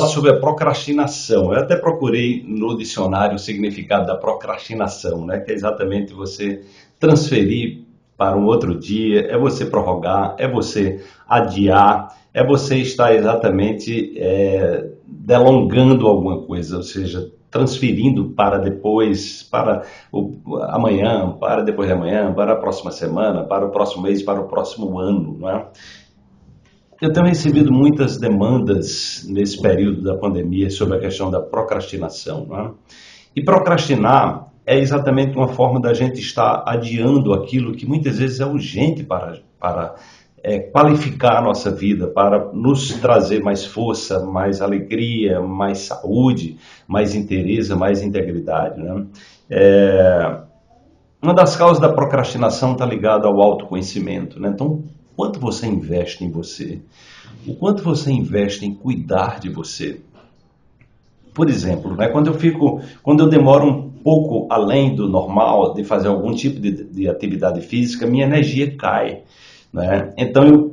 sobre a procrastinação. Eu até procurei no dicionário o significado da procrastinação, né? que é exatamente você transferir para um outro dia, é você prorrogar, é você adiar, é você estar exatamente é, delongando alguma coisa, ou seja, transferindo para depois, para o, amanhã, para depois de amanhã, para a próxima semana, para o próximo mês, para o próximo ano. Não é? Eu tenho recebido muitas demandas nesse período da pandemia sobre a questão da procrastinação. É? E procrastinar é exatamente uma forma da gente estar adiando aquilo que muitas vezes é urgente para, para é, qualificar a nossa vida, para nos trazer mais força, mais alegria, mais saúde, mais interesse, mais integridade. Né? É, uma das causas da procrastinação está ligada ao autoconhecimento. Né? Então, quanto você investe em você, o quanto você investe em cuidar de você. Por exemplo, né, quando eu fico, quando eu demoro um pouco além do normal de fazer algum tipo de, de atividade física, minha energia cai. Né? Então eu,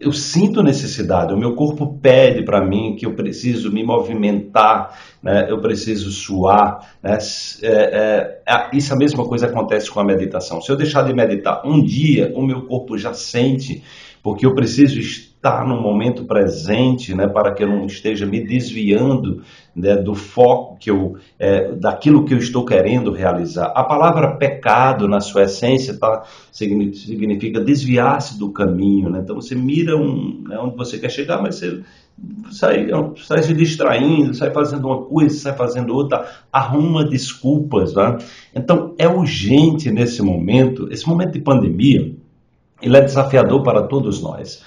eu sinto necessidade, o meu corpo pede para mim que eu preciso me movimentar, né? eu preciso suar. Né? É, é, isso a mesma coisa acontece com a meditação. Se eu deixar de meditar um dia, o meu corpo já sente, porque eu preciso estar no momento presente, né, para que eu não esteja me desviando né, do foco que eu, é, daquilo que eu estou querendo realizar. A palavra pecado, na sua essência, tá, significa desviar-se do caminho. Né? Então você mira um, né, onde você quer chegar, mas você sai, sai se distraindo, sai fazendo uma coisa, sai fazendo outra, arruma desculpas. Né? Então é urgente nesse momento, esse momento de pandemia, ele é desafiador para todos nós.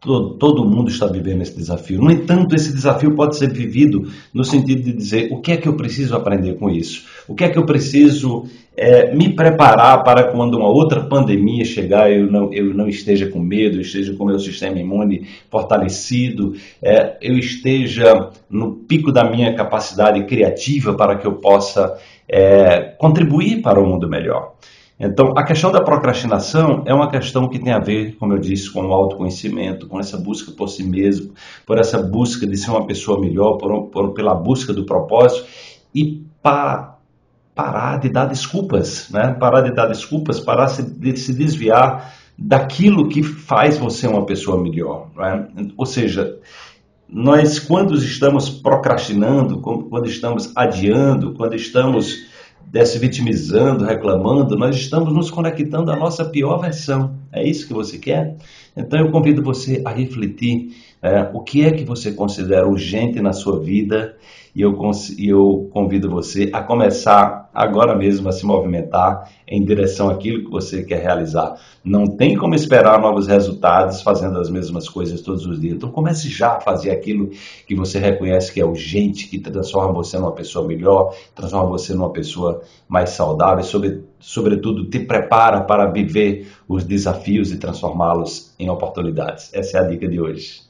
Todo, mundo está vivendo esse desafio. No entanto, esse desafio pode ser vivido no sentido de dizer o que é que eu preciso aprender com isso? O que é que eu preciso é, me preparar para quando uma outra pandemia chegar eu não, eu não esteja com medo, eu esteja com o meu sistema imune fortalecido, é, eu esteja no pico da minha capacidade criativa para que eu possa é, contribuir para um mundo melhor. Então, a questão da procrastinação é uma questão que tem a ver, como eu disse, com o autoconhecimento, com essa busca por si mesmo, por essa busca de ser uma pessoa melhor, por, por pela busca do propósito e para parar de dar desculpas, né? Parar de dar desculpas, parar de se desviar daquilo que faz você uma pessoa melhor, né? Ou seja, nós quando estamos procrastinando, quando estamos adiando, quando estamos se vitimizando, reclamando, nós estamos nos conectando à nossa pior versão. É isso que você quer? Então eu convido você a refletir é, o que é que você considera urgente na sua vida e eu, eu convido você a começar agora mesmo a se movimentar em direção àquilo que você quer realizar. Não tem como esperar novos resultados fazendo as mesmas coisas todos os dias. Então comece já a fazer aquilo que você reconhece que é urgente, que transforma você numa pessoa melhor, transforma você numa pessoa mais saudável e, sobre, sobretudo, te prepara para viver os desafios e transformá-los em oportunidades. Essa é a dica de hoje.